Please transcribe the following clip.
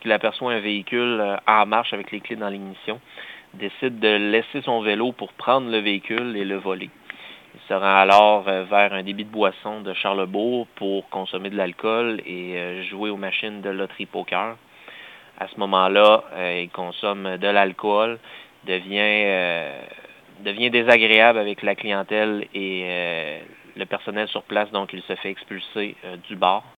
qu'il aperçoit un véhicule euh, en marche avec les clés dans l'ignition, décide de laisser son vélo pour prendre le véhicule et le voler. Il se rend alors euh, vers un débit de boisson de Charlebourg pour consommer de l'alcool et euh, jouer aux machines de loterie poker. À ce moment-là, il consomme de l'alcool, devient devient désagréable avec la clientèle et le personnel sur place, donc il se fait expulser du bar.